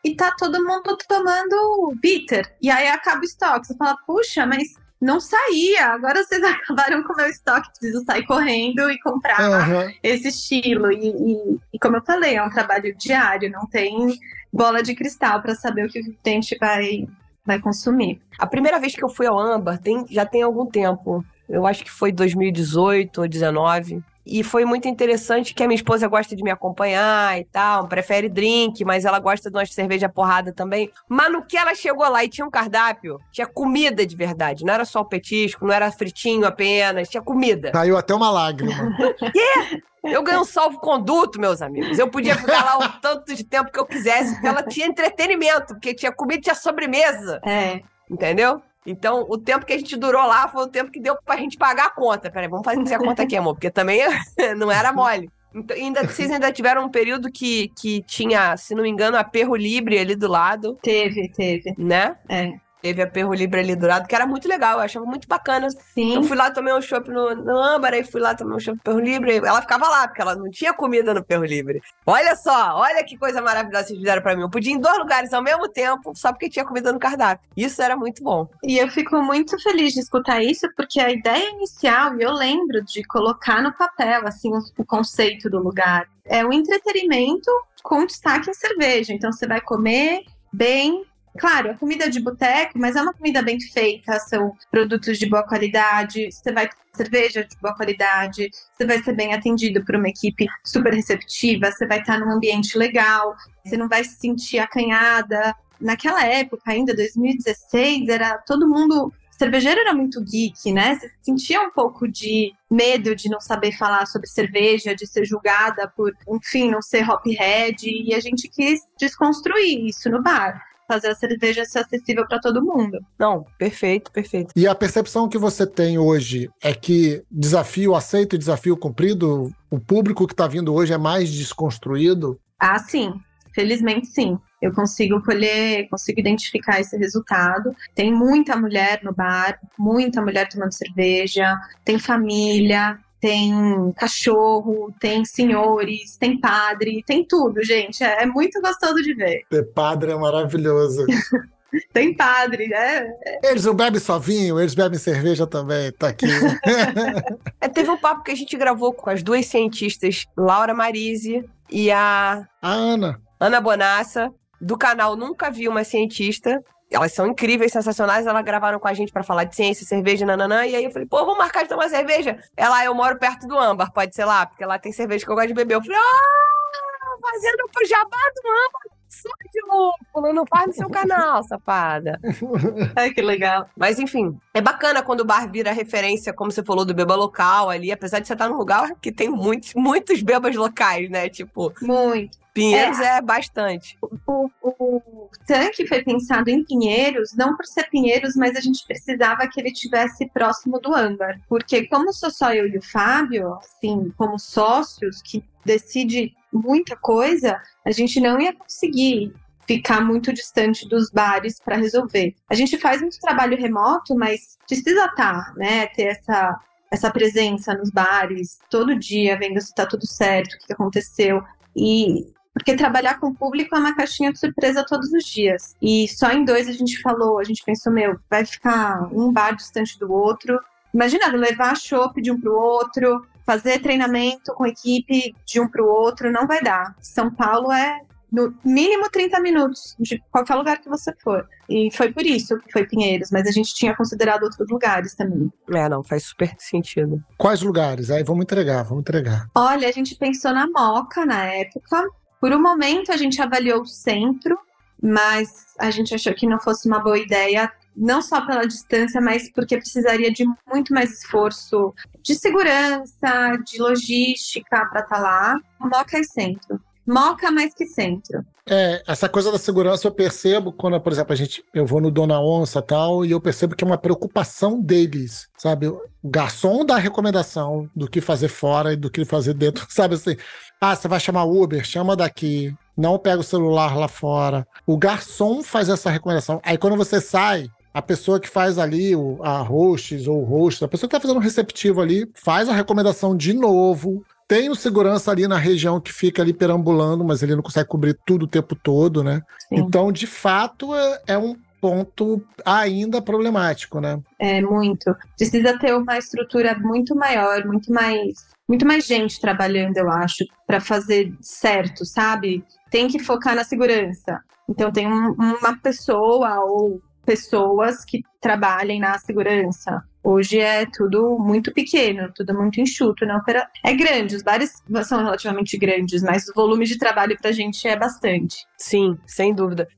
e tá todo mundo tomando bitter. E aí acaba o estoque. Você fala, puxa, mas não saía. Agora vocês acabaram com o meu estoque, preciso sair correndo e comprar Aham. esse estilo. E, e- e como eu falei, é um trabalho diário, não tem bola de cristal para saber o que o cliente vai, vai consumir. A primeira vez que eu fui ao Âmbar tem, já tem algum tempo. Eu acho que foi 2018 ou 19. E foi muito interessante que a minha esposa gosta de me acompanhar e tal, prefere drink, mas ela gosta de uma cerveja porrada também. Mas no que ela chegou lá e tinha um cardápio, tinha comida de verdade. Não era só o petisco, não era fritinho apenas, tinha comida. Caiu até uma lágrima. Eu ganhei um salvo-conduto, meus amigos. Eu podia ficar lá o tanto de tempo que eu quisesse, porque ela tinha entretenimento, porque tinha comida e tinha sobremesa. É, Entendeu? Então, o tempo que a gente durou lá foi o tempo que deu pra gente pagar a conta. Peraí, vamos fazer a conta aqui, amor, porque também não era mole. Então, ainda, vocês ainda tiveram um período que, que tinha, se não me engano, a Perro Libre ali do lado, teve, teve. né? É. Teve a Perro Libre ali do lado, que era muito legal, eu achava muito bacana. Eu Sim. fui lá tomei um chopp no, no Âmbar, aí fui lá tomei um chopp no Perro Livre. Ela ficava lá, porque ela não tinha comida no Perro Livre. Olha só, olha que coisa maravilhosa vocês fizeram pra mim. Eu podia ir em dois lugares ao mesmo tempo, só porque tinha comida no cardápio. Isso era muito bom. E eu fico muito feliz de escutar isso, porque a ideia inicial, e eu lembro de colocar no papel, assim, o, conceito do lugar, é o entretenimento com destaque em cerveja. Então, você vai comer bem. Claro, é comida de boteco, mas é uma comida bem feita, são produtos de boa qualidade, você vai cerveja de boa qualidade, você vai ser bem atendido por uma equipe super receptiva, você vai estar num ambiente legal, você não vai se sentir acanhada, naquela época, ainda 2016, era todo mundo. Cervejeiro era muito geek, né? Você sentia um pouco de medo de não saber falar sobre cerveja, de ser julgada por, enfim, não ser hophead. E a gente quis desconstruir isso no bar. Fazer a cerveja ser acessível para todo mundo. Não, perfeito, perfeito. E a percepção que você tem hoje é que desafio aceito e desafio cumprido, o público que está vindo hoje é mais desconstruído? Ah, sim. Felizmente, sim. Eu consigo colher, consigo identificar esse resultado. Tem muita mulher no bar, muita mulher tomando cerveja, tem família, tem cachorro, tem senhores, tem padre, tem tudo, gente. É, é muito gostoso de ver. Ter padre é maravilhoso. Tem padre, né? Eles não bebem só vinho, eles bebem cerveja também, tá aqui. É, teve um papo que a gente gravou com as duas cientistas, Laura Marise e a a Ana. Ana Bonassa, do canal Nunca Vi Uma Cientista. Elas são incríveis, sensacionais. Elas gravaram com a gente pra falar de ciência, cerveja, nananã. E aí eu falei, pô, vamos marcar de tomar cerveja. Ela, eu moro perto do âmbar, pode ser lá, porque lá tem cerveja que eu gosto de beber. Eu falei, ah, fazendo pro jabá do âmbar. Só de lúpulo, não faz no seu canal, safada. Ai, que legal. Mas enfim, é bacana quando o bar vira referência, como você falou, do beba local ali, apesar de você estar num lugar que tem muitos, muitos bebas locais, né? Tipo, Muito. Pinheiros é, bastante. O, o tanque foi pensado em Pinheiros, não por ser Pinheiros, mas a gente precisava que ele tivesse próximo do âmbar. Porque como sou só eu e o Fábio, assim, como sócios, que decide muita coisa, a gente não ia conseguir ficar muito distante dos bares para resolver. A gente faz muito trabalho remoto, mas precisa estar, né, ter essa essa presença nos bares todo dia, vendo se está tudo certo, o que aconteceu. E porque trabalhar com o público é uma caixinha de surpresa todos os dias. E só em dois a gente falou, a gente pensou, meu, vai ficar um bar distante do outro. Imagina levar chopp de um para o outro, fazer treinamento com equipe de um para o outro, não vai dar. São Paulo é no mínimo 30 minutos de qualquer lugar que você for. E foi por isso que foi Pinheiros, mas a gente tinha considerado outros lugares também. É, não, faz super sentido. Quais lugares? Aí vamos entregar, vamos entregar. Olha, a gente pensou na Moca na época. Por um momento a gente avaliou o centro, mas a gente achou que não fosse uma boa ideia, não só pela distância, mas porque precisaria de muito mais esforço de segurança, de logística para estar lá. Moca é centro. Moca mais que centro. É, essa coisa da segurança eu percebo quando, por exemplo, a gente, eu vou no Dona Onça tal, e eu percebo que é uma preocupação deles, sabe? O garçom dá recomendação do que fazer fora e do que fazer dentro, sabe assim? Ah, você vai chamar Uber, chama daqui, não pega o celular lá fora. O garçom faz essa recomendação. Aí quando você sai, a pessoa que faz ali, a hosts ou host, a pessoa que tá fazendo receptivo ali, faz a recomendação de novo, tem o segurança ali na região que fica ali perambulando, mas ele não consegue cobrir tudo o tempo todo, né? Sim. Então, de fato, é, é um ponto ainda problemático, né? É muito. Precisa ter uma estrutura muito maior, muito mais, muito mais gente trabalhando, eu acho, para fazer certo, sabe? Tem que focar na segurança. Então tem um- uma pessoa ou pessoas que trabalhem na segurança. Hoje é tudo muito pequeno, tudo muito enxuto na opera. É grande, os bares são relativamente grandes, mas o volume de trabalho pra gente é bastante. Sim, sem dúvida.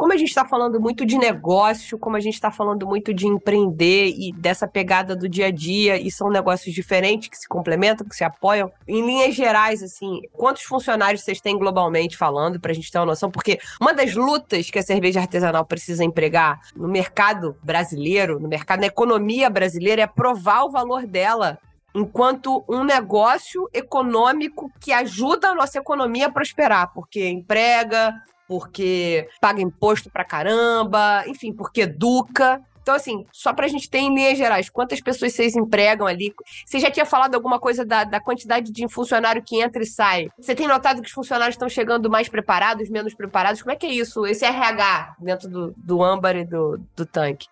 Como a gente está falando muito de negócio, como a gente está falando muito de empreender e dessa pegada do dia a dia, e são negócios diferentes que se complementam, que se apoiam, em linhas gerais, assim, quantos funcionários vocês têm globalmente falando, para a gente ter uma noção? Porque uma das lutas que a cerveja artesanal precisa empregar no mercado brasileiro, no mercado, na economia brasileira, é provar o valor dela enquanto um negócio econômico que ajuda a nossa economia a prosperar, porque emprega, porque paga imposto pra caramba, enfim, porque educa. Então, assim, só pra gente ter em linhas gerais, quantas pessoas vocês empregam ali? Você já tinha falado alguma coisa da, da quantidade de funcionário que entra e sai? Você tem notado que os funcionários estão chegando mais preparados, menos preparados? Como é que é isso? Esse RH dentro do, do âmbar e do, do tanque?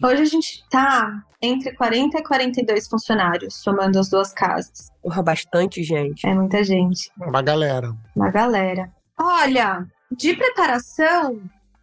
Hoje a gente tá entre 40 e 42 funcionários, somando as duas casas. Porra, bastante gente. É muita gente. Uma galera. Uma galera. Olha, de preparação,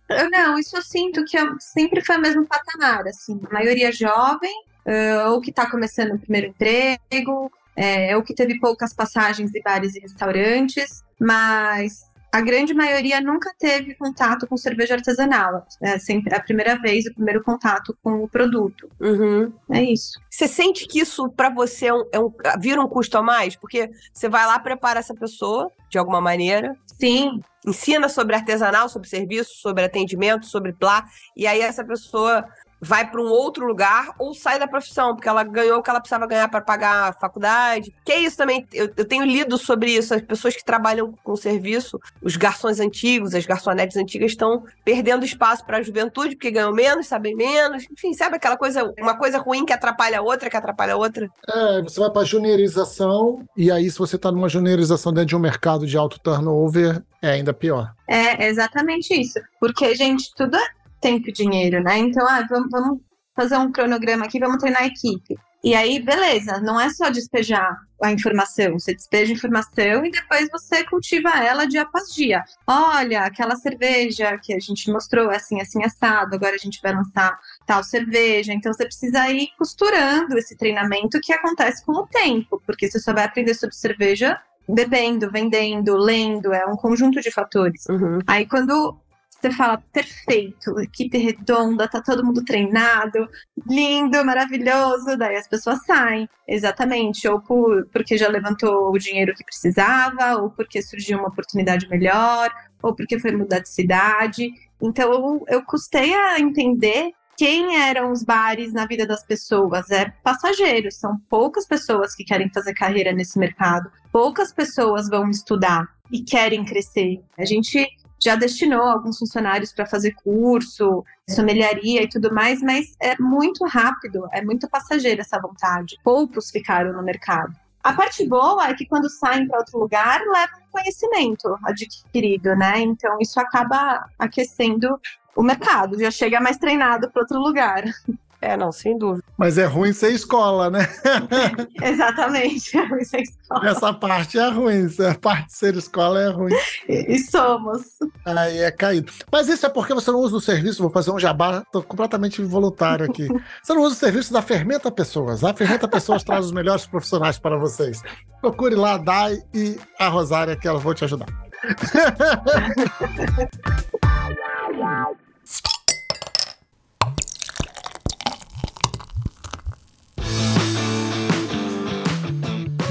eu não, isso eu sinto que eu, sempre foi o mesmo patamar, assim, a maioria jovem, eh, ou que está começando o primeiro emprego, eh, ou que teve poucas passagens em bares e restaurantes, mas a grande maioria nunca teve contato com cerveja artesanal. É sempre a primeira vez, o primeiro contato com o produto. Uhum. É isso. Você sente que isso pra você é um, é um- vira um custo a mais? Porque você vai lá, prepara essa pessoa, de alguma maneira, Sim, ensina sobre artesanal, sobre serviço, sobre atendimento, sobre plá, e aí essa pessoa vai para um outro lugar ou sai da profissão, porque ela ganhou o que ela precisava ganhar para pagar a faculdade. Que é isso também, eu, eu tenho lido sobre isso, as pessoas que trabalham com serviço, os garçons antigos, as garçonetes antigas estão perdendo espaço para a juventude, porque ganham menos, sabem menos, enfim, sabe aquela coisa, uma coisa ruim que atrapalha a outra, que atrapalha a outra? É, você vai para juniorização, e aí, se você está numa juniorização dentro de um mercado de alto turnover, é ainda pior. É exatamente isso. Porque, gente, tudo é tempo e dinheiro, né? Então, ah, vamos, vamos fazer um cronograma aqui, vamos treinar a equipe. E aí, beleza, não é só despejar a informação, você despeja a informação e depois você cultiva ela dia após dia. Olha, aquela cerveja que a gente mostrou assim, assim, assado, agora a gente vai lançar tal cerveja. Então você precisa ir costurando esse treinamento que acontece com o tempo, porque você só vai aprender sobre cerveja bebendo, vendendo, lendo, é um conjunto de fatores. Uhum. Aí quando você fala, perfeito, equipe redonda, tá todo mundo treinado, lindo, maravilhoso, daí as pessoas saem, exatamente, ou por, porque já levantou o dinheiro que precisava, ou porque surgiu uma oportunidade melhor, ou porque foi mudar de cidade. Então eu, eu custei a entender quem eram os bares na vida das pessoas. É passageiros, são poucas pessoas que querem fazer carreira nesse mercado, poucas pessoas vão estudar e querem crescer. A gente já destinou alguns funcionários para fazer curso, sommeliaria e tudo mais, mas é muito rápido, é muito passageira essa vontade. Poucos ficaram no mercado. A parte boa é que quando saem para outro lugar, levam conhecimento adquirido, né? Então isso acaba aquecendo o mercado, já chega mais treinado para outro lugar. É, não, sem dúvida. Mas é ruim ser escola, né? Exatamente, é escola. Essa parte é ruim, essa parte de ser escola é ruim. E somos. Aí é caído. Mas isso é porque você não usa o serviço, vou fazer um jabá, tô completamente voluntário aqui. Você não usa o serviço da Fermenta Pessoas. A Fermenta Pessoas traz os melhores profissionais para vocês. Procure lá a Dai e a Rosária que elas vão te ajudar.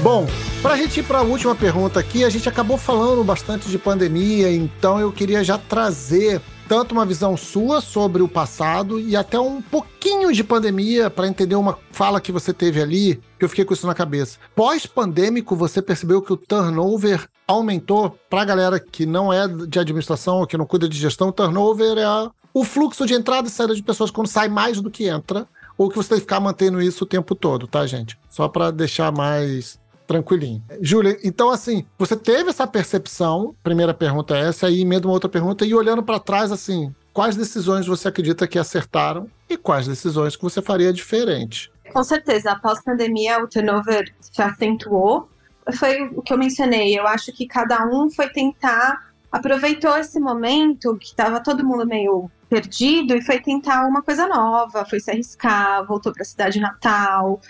Bom, para a gente ir para a última pergunta aqui, a gente acabou falando bastante de pandemia, então eu queria já trazer tanto uma visão sua sobre o passado e até um pouquinho de pandemia para entender uma fala que você teve ali, que eu fiquei com isso na cabeça. Pós-pandêmico, você percebeu que o turnover aumentou para a galera que não é de administração ou que não cuida de gestão, o turnover é o fluxo de entrada e saída de pessoas quando sai mais do que entra, ou que você tem que ficar mantendo isso o tempo todo, tá, gente? Só para deixar mais tranquilinho. Júlia, então assim, você teve essa percepção, primeira pergunta é essa, aí emenda uma outra pergunta, e olhando para trás, assim, quais decisões você acredita que acertaram e quais decisões que você faria diferente? Com certeza, após pandemia, o turnover se acentuou. Foi o que eu mencionei. Eu acho que cada um foi tentar, aproveitou esse momento que estava todo mundo meio perdido e foi tentar uma coisa nova, foi se arriscar, voltou para a cidade natal.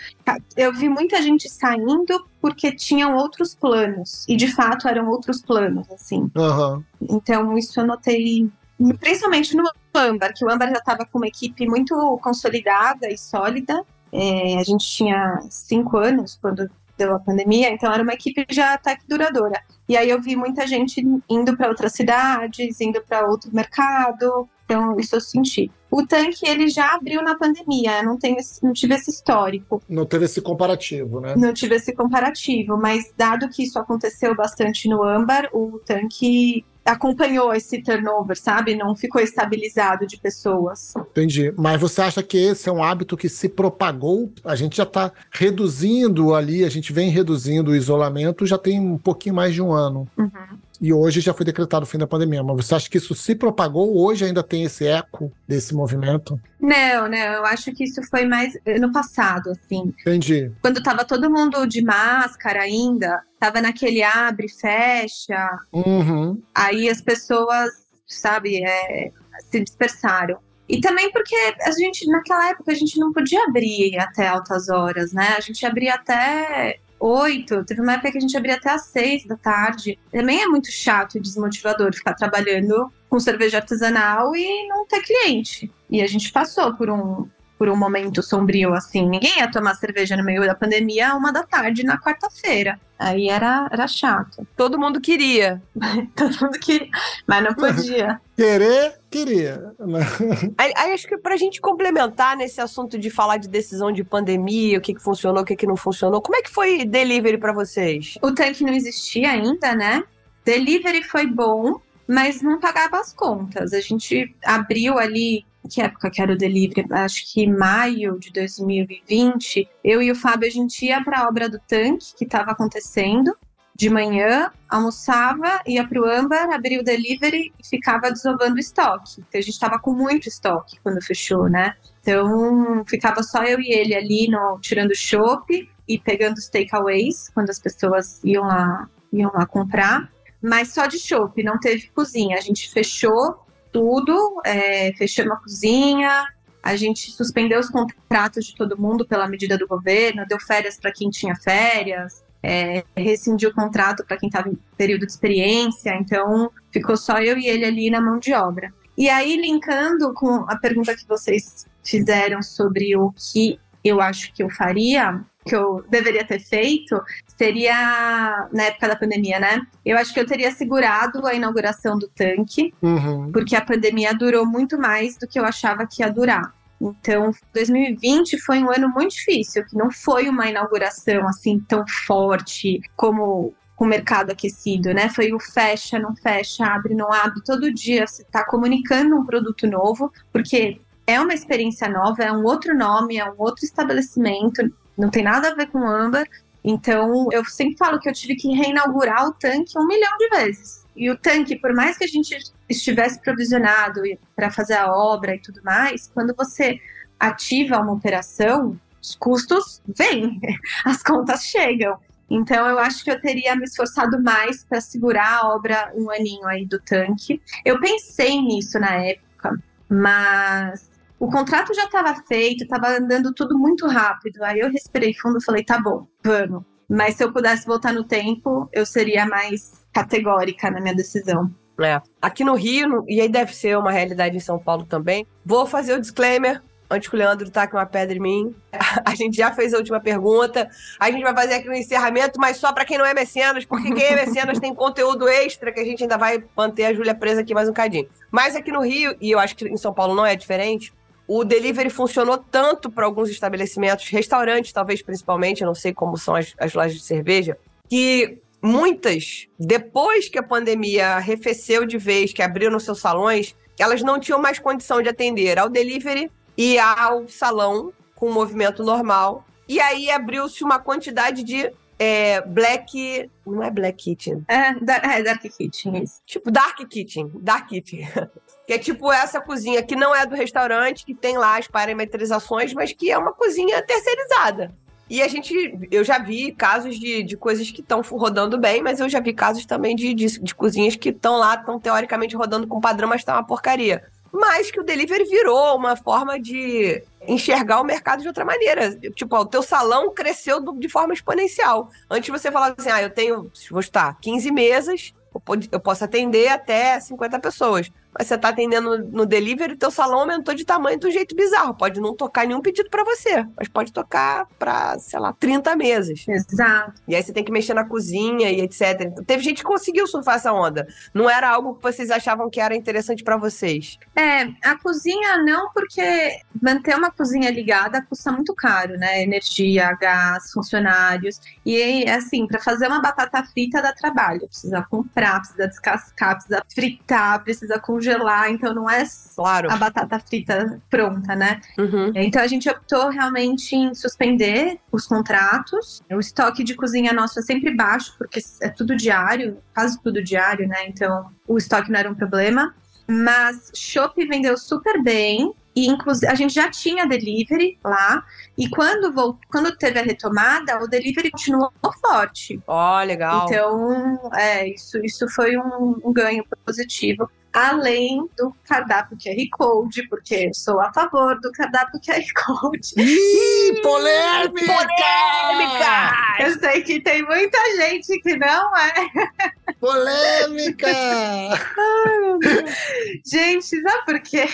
Eu vi muita gente saindo porque tinham outros planos e de fato eram outros planos, assim. Uhum. Então isso eu notei principalmente no Ambar, que o Ambar já estava com uma equipe muito consolidada e sólida. É, a gente tinha cinco anos quando deu a pandemia, então era uma equipe já até que duradoura. E aí eu vi muita gente indo para outras cidades, indo para outro mercado, então, isso eu senti. O tanque, ele já abriu na pandemia, não, tenho esse, não tive esse histórico. Não teve esse comparativo, né? Não tive esse comparativo, mas dado que isso aconteceu bastante no âmbar, o tanque acompanhou esse turnover, sabe? Não ficou estabilizado de pessoas. Entendi. Mas você acha que esse é um hábito que se propagou? A gente já está reduzindo ali, a gente vem reduzindo o isolamento já tem um pouquinho mais de um ano. Uhum. E hoje já foi decretado o fim da pandemia. Mas você acha que isso se propagou? Hoje ainda tem esse eco desse movimento? Não, não. Eu acho que isso foi mais no passado, assim. Entendi. Quando tava todo mundo de máscara ainda, tava naquele abre, fecha. Uhum. Aí as pessoas, sabe, é, se dispersaram. E também porque a gente, naquela época, a gente não podia abrir até altas horas, né? A gente abria até oito, teve uma época que a gente abria até às seis da tarde. Também é muito chato e desmotivador ficar trabalhando com cerveja artesanal e não ter cliente. E a gente passou por um, por um momento sombrio assim. Ninguém ia tomar cerveja no meio da pandemia uma da tarde na quarta-feira. Aí era, era chato. Todo mundo queria. Todo mundo queria, mas não podia. Querer, queria. aí, aí, acho que pra gente complementar nesse assunto de falar de decisão de pandemia, o que, que funcionou, o que, que não funcionou, como é que foi delivery para vocês? O tanque não existia ainda, né? Delivery foi bom, mas não pagava as contas. A gente abriu ali que época que era o delivery? Acho que maio de 2020, eu e o Fábio, a gente ia para a obra do tanque que estava acontecendo de manhã, almoçava, ia para o Âmbar, abria o delivery e ficava desovando o estoque. Então, a gente estava com muito estoque quando fechou, né? Então, ficava só eu e ele ali no, tirando chopp e pegando os takeaways quando as pessoas iam lá, iam lá comprar. Mas só de chopp, não teve cozinha. A gente fechou tudo, é, fechamos a cozinha, a gente suspendeu os contratos de todo mundo pela medida do governo, deu férias para quem tinha férias, é, rescindiu o contrato para quem estava em período de experiência, então ficou só eu e ele ali na mão de obra. E aí, linkando com a pergunta que vocês fizeram sobre o que eu acho que eu faria, que eu deveria ter feito seria na época da pandemia, né? Eu acho que eu teria segurado a inauguração do tanque, uhum. porque a pandemia durou muito mais do que eu achava que ia durar. Então, 2020 foi um ano muito difícil, que não foi uma inauguração assim tão forte como com o mercado aquecido, né? Foi o fecha, não fecha, abre, não abre. Todo dia você está comunicando um produto novo, porque é uma experiência nova, é um outro nome, é um outro estabelecimento, não tem nada a ver com âmbar. Então, eu sempre falo que eu tive que reinaugurar o tanque um milhão de vezes. E o tanque, por mais que a gente estivesse provisionado para fazer a obra e tudo mais, quando você ativa uma operação, os custos vêm, as contas chegam. Então, eu acho que eu teria me esforçado mais para segurar a obra um aninho aí do tanque. Eu pensei nisso na época, mas o contrato já estava feito, estava andando tudo muito rápido. Aí eu respirei fundo e falei: tá bom, vamos. Mas se eu pudesse voltar no tempo, eu seria mais categórica na minha decisão. É. Aqui no Rio, e aí deve ser uma realidade em São Paulo também, vou fazer o disclaimer antes que o Leandro taque uma pedra em mim. A gente já fez a última pergunta. A gente vai fazer aqui um encerramento, mas só para quem não é mecenas, porque quem é mecenas tem conteúdo extra que a gente ainda vai manter a Júlia presa aqui mais um cadinho. Mas aqui no Rio, e eu acho que em São Paulo não é diferente, o delivery funcionou tanto para alguns estabelecimentos, restaurantes talvez principalmente, não sei como são as, as lojas de cerveja, que muitas, depois que a pandemia arrefeceu de vez, que abriram seus salões, elas não tinham mais condição de atender ao delivery e ao salão com movimento normal. E aí abriu-se uma quantidade de é, Black. Não é Black Kitchen. É, é Dark Kitchen, isso. Tipo, Dark Kitchen. Dark Kitchen. que é tipo essa cozinha que não é do restaurante, que tem lá as parametrizações, mas que é uma cozinha terceirizada. E a gente, eu já vi casos de, de coisas que estão rodando bem, mas eu já vi casos também de, de, de cozinhas que estão lá, estão teoricamente rodando com padrão, mas tá uma porcaria. Mas que o delivery virou uma forma de enxergar o mercado de outra maneira. Tipo, ó, o teu salão cresceu do- de forma exponencial. Antes você falava assim, ah, eu tenho, vou estar 15 mesas, eu posso atender até 50 pessoas. Mas você tá atendendo no- delivery, teu salão aumentou de tamanho de um jeito bizarro. Pode não tocar nenhum pedido pra você, mas pode tocar pra, sei lá, 30 mesas. Exato. E aí você tem que mexer na cozinha e etc. Então, teve gente que conseguiu surfar essa onda. Não era algo que vocês achavam que era interessante pra vocês. É, a cozinha não, porque manter uma cozinha ligada custa muito caro, né? Energia, gás, funcionários. E assim, para fazer uma batata frita dá trabalho. Precisa comprar, precisa descascar, precisa fritar, precisa congelar. Então não é Claro. a batata frita pronta, né? Uhum. Então a gente optou realmente em suspender os contratos. O estoque de cozinha nosso é sempre baixo, porque é tudo diário, quase tudo diário, né? Então o estoque não era um problema. Mas Shop vendeu super bem. E inclusive a gente já tinha delivery lá. E quando, vol- quando teve a retomada, o delivery continuou forte. Ó, legal. Então, é, isso, isso foi um, um ganho positivo. Além do cardápio QR Code, porque eu sou a favor do cardápio QR Code. Ih, polêmica! Polêmica! Eu sei que tem muita gente que não é. Polêmica! Gente, sabe por quê?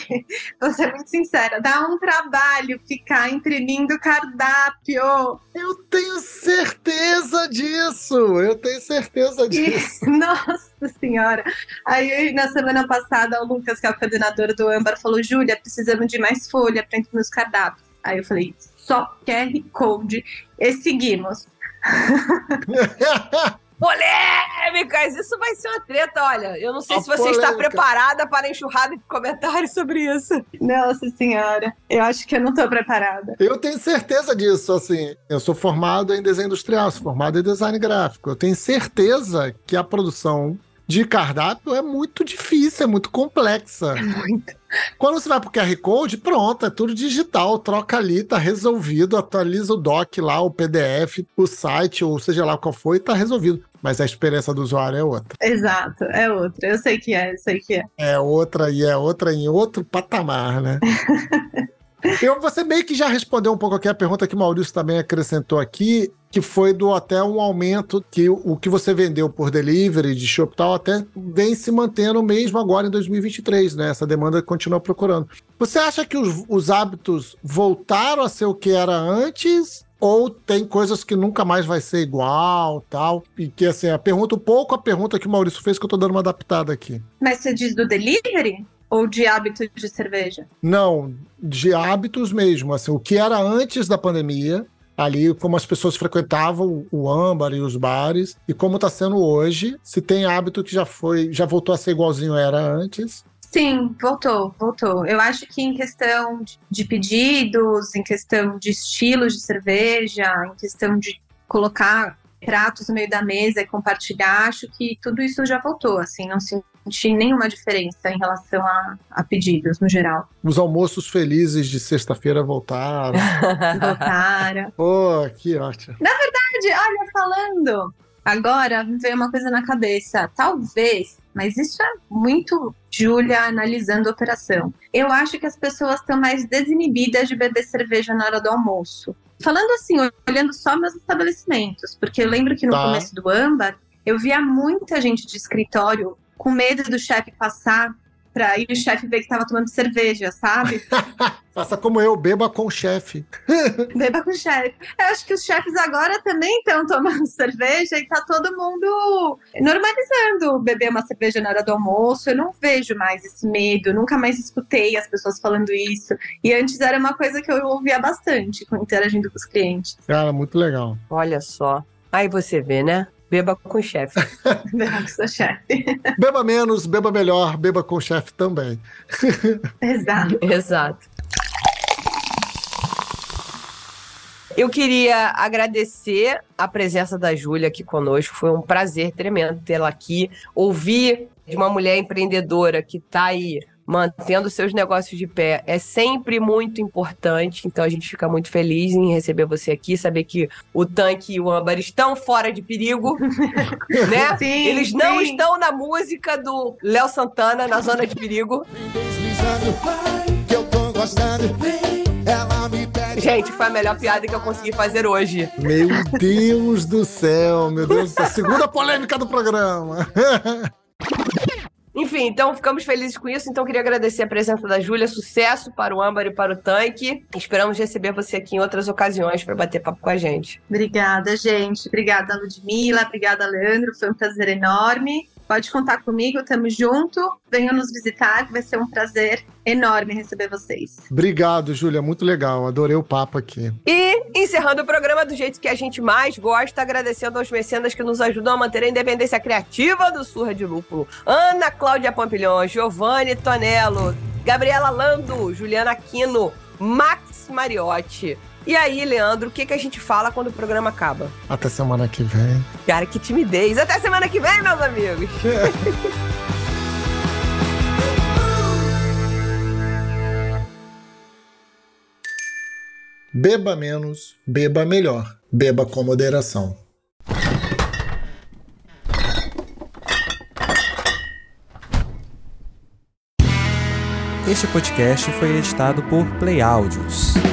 Vou ser muito sincera, dá um trabalho ficar imprimindo cardápio. Eu tenho certeza disso! Eu tenho certeza disso. Nossa senhora. Aí na semana passada o Lucas, que é o coordenador do Âmbar, falou: Júlia, precisamos de mais folha para imprimir os cardápios. Aí eu falei: só QR Code e seguimos. Polêmicas! Isso vai ser uma treta, olha. Eu não sei A se você está polêmica. preparada para a enxurrada de comentários sobre isso. Nossa senhora, eu acho que eu não tô preparada. Eu tenho certeza disso, assim. Eu sou formado em desenho industrial, sou formado em design gráfico. Eu tenho certeza que a produção de cardápio é muito difícil, é muito complexa. Muito. Quando você vai pro QR Code, pronto, é tudo digital, troca ali, tá resolvido, atualiza o doc lá, o PDF, o site, ou seja lá qual for, e tá resolvido. Mas a experiência do usuário é outra. Exato, é outra. Eu sei que é, eu sei que é. É outra e é outra em outro patamar, né? Eu, você meio que já respondeu um pouco aqui a pergunta que o Maurício também acrescentou aqui, que foi do até um aumento que o, que você vendeu por delivery de shop tal até vem se mantendo mesmo agora em 2023, né? Essa demanda continua procurando. Você acha que os, os hábitos voltaram a ser o que era antes? Ou tem coisas que nunca mais vai ser igual, tal? E que assim, a pergunta, um pouco a pergunta que o Maurício fez, que eu tô dando uma adaptada aqui. Mas você diz do delivery? Ou de hábito de cerveja? Não, de hábitos mesmo. Assim, o que era antes da pandemia, ali como as pessoas frequentavam o âmbar e os bares, e como está sendo hoje, se tem hábito que já foi, já voltou a ser igualzinho era antes. Sim, voltou, voltou. Eu acho que em questão de- de pedidos, em questão de estilos de cerveja, em questão de colocar pratos no meio da mesa e compartilhar, acho que tudo isso já voltou, assim, não senti nenhuma diferença em relação a, a pedidos no geral. Os almoços felizes de sexta-feira voltaram. Voltaram. Pô, que ótimo. Olha, falando, agora me veio uma coisa na cabeça. Talvez, mas isso é muito Júlia analisando a operação. Eu acho que as pessoas estão mais desinibidas de beber cerveja na hora do almoço. Falando assim, olhando só meus estabelecimentos, porque eu lembro que no Tá. começo do âmbar, eu via muita gente de escritório com medo do chefe passar pra ir o chefe ver que tava tomando cerveja, sabe? Faça como eu, beba com o chefe. Beba com o chefe. Eu acho que os chefes agora também estão tomando cerveja e tá todo mundo normalizando beber uma cerveja na hora do almoço. Eu não vejo mais esse medo, nunca mais escutei as pessoas falando isso. E antes era uma coisa que eu ouvia bastante com- interagindo com os clientes. Cara, muito legal. Olha só. Aí você vê, né? Beba com o chefe. Beber com seu chefe. Beba menos, beba melhor, beba com o chefe também. Exato. Exato. Eu queria agradecer a presença da Júlia aqui conosco. Foi um prazer tremendo tê-la aqui. Ouvir de uma mulher empreendedora que está aí mantendo seus negócios de pé é sempre muito importante. Então a gente fica muito feliz em receber você aqui, saber que o tanque e o âmbar estão fora de perigo, né? Sim, Eles não sim. estão na música do Léo Santana na zona de perigo. Gente, foi a melhor piada que eu consegui fazer hoje. Meu Deus do céu, meu Deus do céu. Segunda polêmica do programa. Enfim, então ficamos felizes com isso. Então queria agradecer a presença da Júlia, sucesso para o âmbar e para o tanque. Esperamos receber você aqui em outras ocasiões para bater papo com a gente. Obrigada, gente. Obrigada, Ludmilla. Obrigada, Leandro. Foi um prazer enorme. Pode contar comigo, tamo junto. Venham nos visitar, vai ser um prazer enorme receber vocês. Obrigado, Júlia. Muito legal. Adorei o papo aqui. E encerrando o programa do jeito que a gente mais gosta, agradecendo aos mecenas que nos ajudam a manter a independência criativa do Surra de Lúpulo. Ana Cláudia Pampilhon, Giovanni Tonello, Gabriela Lando, Juliana Aquino, Max Mariotti. E aí, Leandro, o que, que a gente fala quando o programa acaba? Até semana que vem. Cara, que timidez. Até semana que vem, meus amigos. Beba menos, beba melhor. Beba com moderação. Este podcast foi editado por Play Áudios.